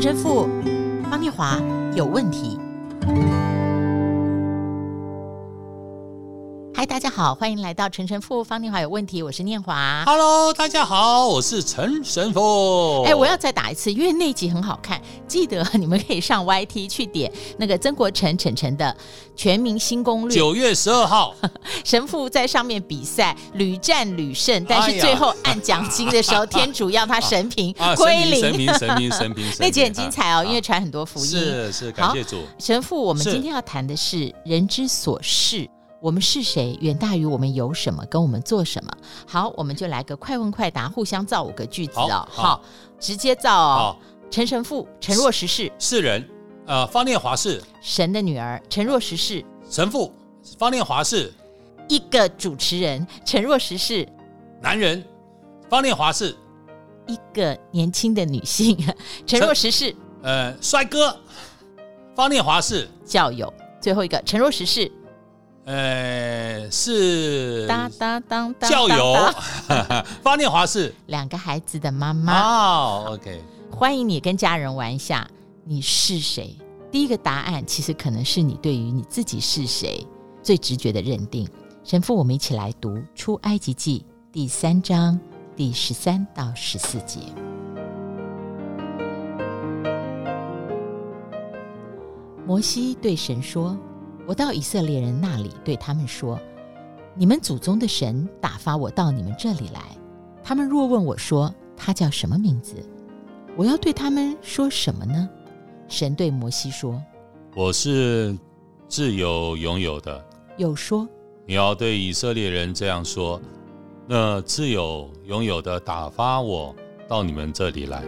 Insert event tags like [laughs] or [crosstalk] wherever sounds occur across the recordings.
陈神父方念华有问题。大家好，欢迎来到陈神父方念华有问题，我是念华。Hello，大家好，我是陈神父。哎，我要再打一次，因为那集很好看，记得你们可以上 YT 去点那个曾国成陈陈的全民新攻略。九月十二号，[laughs] 神父在上面比赛，屡战屡胜，但是最后按奖金的时候，哎、天主要他神平归零。神平，神平，神平，[laughs] 那集很精彩哦，因为传很多福音。是是，感谢主。神父，我们今天要谈的是人之所是。我们是谁，远大于我们有什么，跟我们做什么。好，我们就来个快问快答，互相造五个句子哦。好，好直接造哦。陈神父，陈若实是是人，呃，方念华是神的女儿。陈若实是神父，方念华是一个主持人。陈若实是男人，方念华是一个年轻的女性。[laughs] 陈若实是呃帅哥，方念华是教友。最后一个，陈若实是。呃，是哒哒当当教友，方念华是 [laughs] 两个孩子的妈妈。哦，OK，欢迎你跟家人玩一下。你是谁？第一个答案其实可能是你对于你自己是谁最直觉的认定。神父，我们一起来读《出埃及记》第三章第十三到十四节。摩西对神说。我到以色列人那里，对他们说：“你们祖宗的神打发我到你们这里来。他们若问我说他叫什么名字，我要对他们说什么呢？”神对摩西说：“我是自由拥有的。”又说：“你要对以色列人这样说：那自由拥有的打发我到你们这里来。”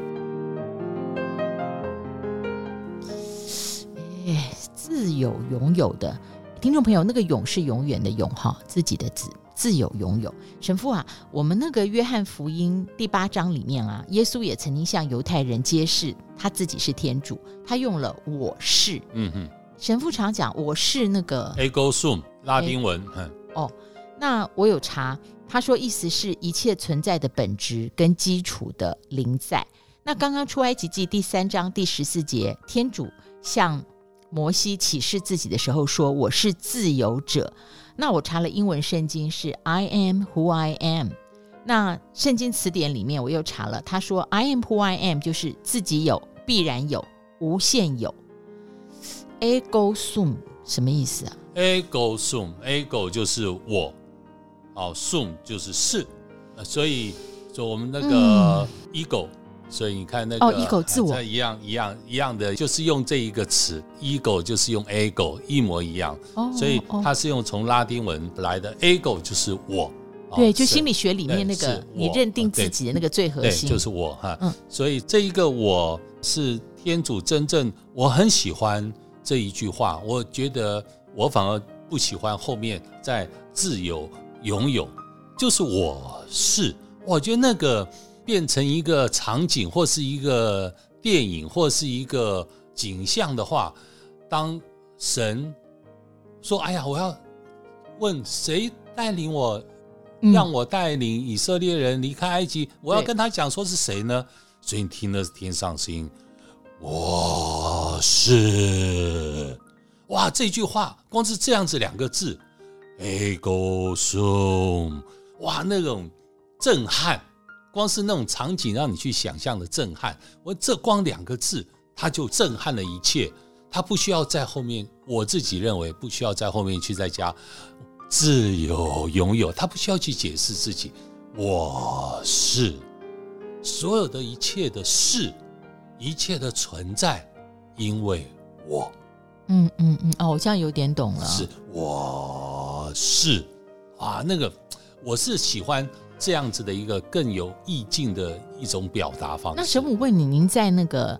哎。自有永有的听众朋友，那个永是永远的永哈，自己的自自有永有。神父啊，我们那个约翰福音第八章里面啊，耶稣也曾经向犹太人揭示他自己是天主，他用了我是。嗯哼，神父常讲我是那个 ego sum 拉丁文。嗯，哦，那我有查，他说意思是一切存在的本质跟基础的灵在。那刚刚出埃及记第三章第十四节，天主向摩西启示自己的时候说：“我是自由者。”那我查了英文圣经是 “I am who I am”。那圣经词典里面我又查了，他说 “I am who I am” 就是自己有、必然有、无限有。Ego sum 什么意思啊？Ego sum，Ego 就是我，哦，sum 就是是，所以就我们那个 ego。嗯所以你看那个哦，ego 自我一样一样一样的，就是用这一个词，ego 就是用 ego 一模一样。哦，所以它是用从拉丁文来的，ego 就是我。对，就心理学里面那个你认定自己的那个最核心，就是我哈。嗯，所以这一个我是天主真正，我很喜欢这一句话。我觉得我反而不喜欢后面在自由拥有，就是我是，我觉得那个。变成一个场景，或是一个电影，或是一个景象的话，当神说：“哎呀，我要问谁带领我，让我带领以色列人离开埃及，我要跟他讲说是谁呢？”所以你听了天上声音，我是哇，这句话光是这样子两个字，ego sum，哇，那种震撼。光是那种场景让你去想象的震撼，我这光两个字，它就震撼了一切。它不需要在后面，我自己认为不需要在后面去再加自由拥有，它不需要去解释自己。我是所有的一切的事，一切的存在，因为我。嗯嗯嗯，哦，我这样有点懂了。是，我是啊，那个我是喜欢。这样子的一个更有意境的一种表达方式。那神父问你，您在那个，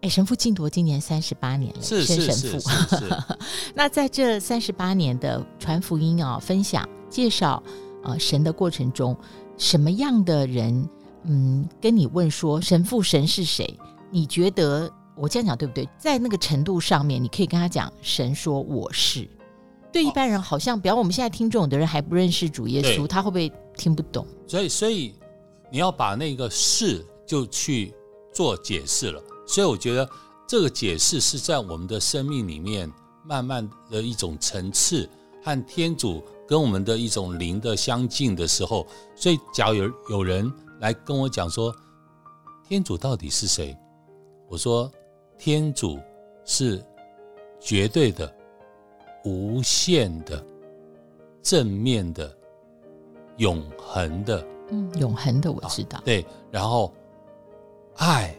哎，神父晋铎今年三十八年了，是是是，是，是，是。[laughs] 那在这三十八年的传福音啊、分享、介绍啊、呃、神的过程中，什么样的人，嗯，跟你问说神父神是谁？你觉得我这样讲对不对？在那个程度上面，你可以跟他讲，神说我是。对一般人好像，比方我们现在听众的人还不认识主耶稣，他会不会听不懂？所以，所以你要把那个“是”就去做解释了。所以我觉得这个解释是在我们的生命里面慢慢的一种层次和天主跟我们的一种灵的相近的时候，所以假如有有人来跟我讲说，天主到底是谁？我说天主是绝对的、无限的、正面的、永恒的。嗯，永恒的我知道。对，然后爱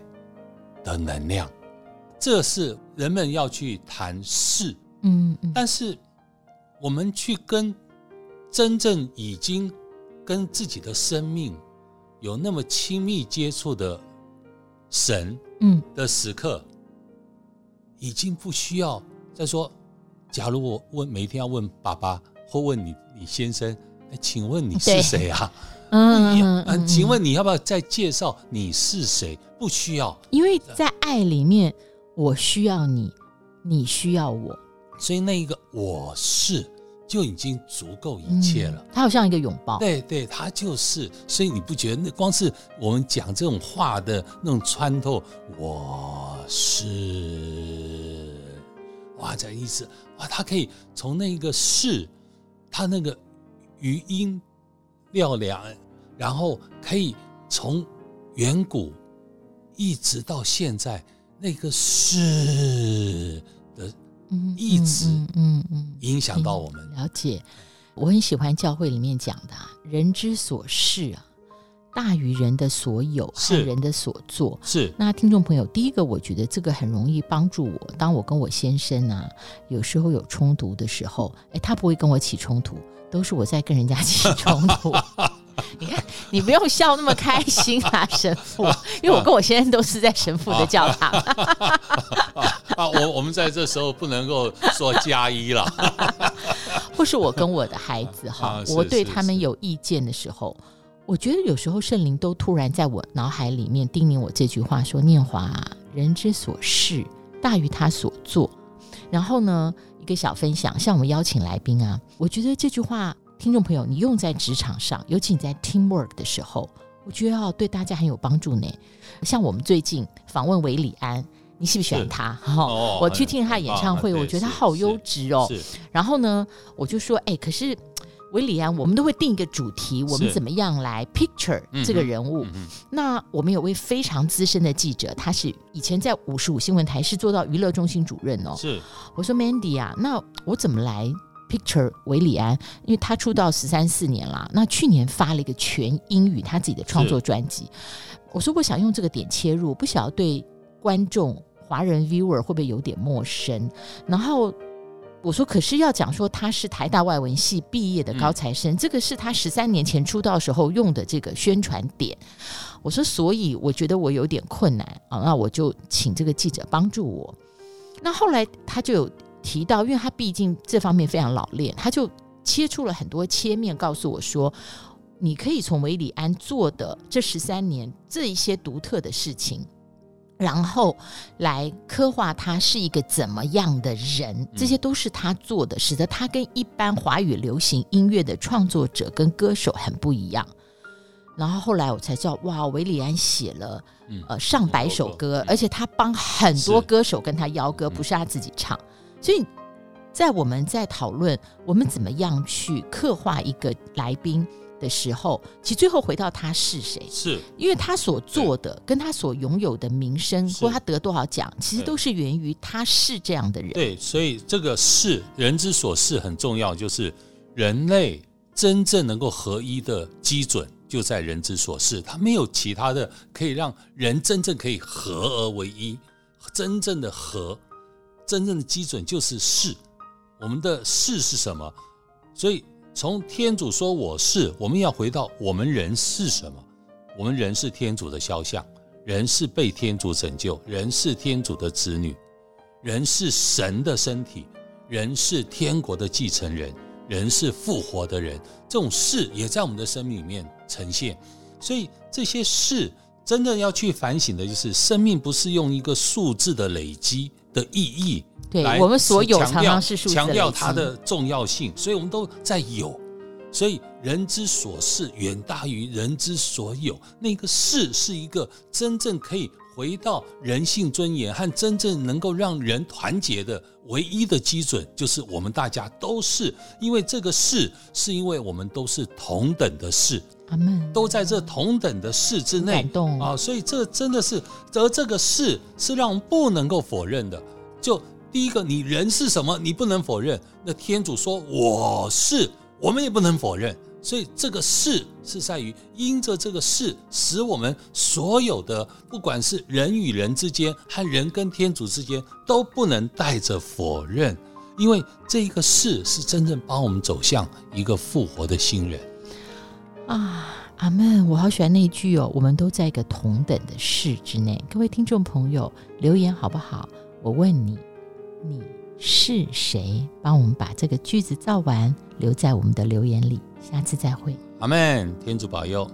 的能量，这是人们要去谈事。嗯嗯。但是我们去跟真正已经跟自己的生命有那么亲密接触的神，嗯的时刻，已经不需要再说。假如我问每一天要问爸爸或问你你先生，哎，请问你是谁啊？嗯嗯，请问你要不要再介绍你是谁？不需要，因为在爱里面，我需要你，你需要我，所以那一个我是就已经足够一切了。它好像一个拥抱，对对，它就是。所以你不觉得那光是我们讲这种话的那种穿透，我是哇，这意思哇，它可以从那一个是，它那个余音绕梁。然后可以从远古一直到现在，那个是的，一直嗯嗯影响到我们。了解，我很喜欢教会里面讲的“人之所事啊，大于人的所有和人的所做”。是。那听众朋友，第一个我觉得这个很容易帮助我。当我跟我先生啊，有时候有冲突的时候，哎，他不会跟我起冲突，都是我在跟人家起冲突。[laughs] 你看，你不用笑那么开心啊，神父，[laughs] 因为我跟我先生都是在神父的教堂。[laughs] 啊，我我们在这时候不能够说加一了，或是我跟我的孩子哈，我对他们有意见的时候，我觉得有时候圣灵都突然在我脑海里面叮咛我这句话：说念华，人之所事大于他所做。然后呢，一个小分享，像我们邀请来宾啊，我觉得这句话。听众朋友，你用在职场上，尤其你在 teamwork 的时候，我觉得要对大家很有帮助呢。像我们最近访问韦礼安，你喜不喜欢他？哈、哦，我去听他的演唱会，我觉得他好优质哦。然后呢，我就说，哎，可是韦里安，我们都会定一个主题，我们怎么样来 picture 这个人物？嗯、那我们有位非常资深的记者，他是以前在五十五新闻台是做到娱乐中心主任哦。是，我说 Mandy 啊，那我怎么来？Picture 韦里安，因为他出道十三四年了，那去年发了一个全英语他自己的创作专辑。我说我想用这个点切入，不晓得对观众华人 viewer 会不会有点陌生。然后我说，可是要讲说他是台大外文系毕业的高材生，嗯、这个是他十三年前出道时候用的这个宣传点。我说，所以我觉得我有点困难啊，那我就请这个记者帮助我。那后来他就有。提到，因为他毕竟这方面非常老练，他就切出了很多切面，告诉我说：“你可以从韦里安做的这十三年这一些独特的事情，然后来刻画他是一个怎么样的人，这些都是他做的，使得他跟一般华语流行音乐的创作者跟歌手很不一样。”然后后来我才知道，哇，维里安写了呃上百首歌，而且他帮很多歌手跟他邀歌，不是他自己唱。所以，在我们在讨论我们怎么样去刻画一个来宾的时候，其实最后回到他是谁，是因为他所做的跟他所拥有的名声，或他得多少奖，其实都是源于他是这样的人。对，所以这个是人之所是很重要，就是人类真正能够合一的基准就在人之所是，他没有其他的可以让人真正可以合而为一，真正的合。真正的基准就是是，我们的是是什么？所以从天主说我是，我们要回到我们人是什么？我们人是天主的肖像，人是被天主拯救，人是天主的子女，人是神的身体，人是天国的继承人，人是复活的人。这种是也在我们的生命里面呈现。所以这些是真正要去反省的，就是生命不是用一个数字的累积。的意义，对我们所有常常是强调它的重要性，所以我们都在有，所以人之所是远大于人之所有。那个是是一个真正可以回到人性尊严和真正能够让人团结的唯一的基准，就是我们大家都是，因为这个是是因为我们都是同等的事，阿门都在这同等的事之内感动啊，所以这真的是，而这个是是让我们不能够否认的。就第一个，你人是什么，你不能否认。那天主说我是。我们也不能否认，所以这个是是在于因着这个是，使我们所有的不管是人与人之间和人跟天主之间都不能带着否认，因为这一个是是真正帮我们走向一个复活的新人啊！阿门，我好喜欢那一句哦，我们都在一个同等的是之内。各位听众朋友，留言好不好？我问你，你。是谁帮我们把这个句子造完？留在我们的留言里。下次再会。阿门。天主保佑。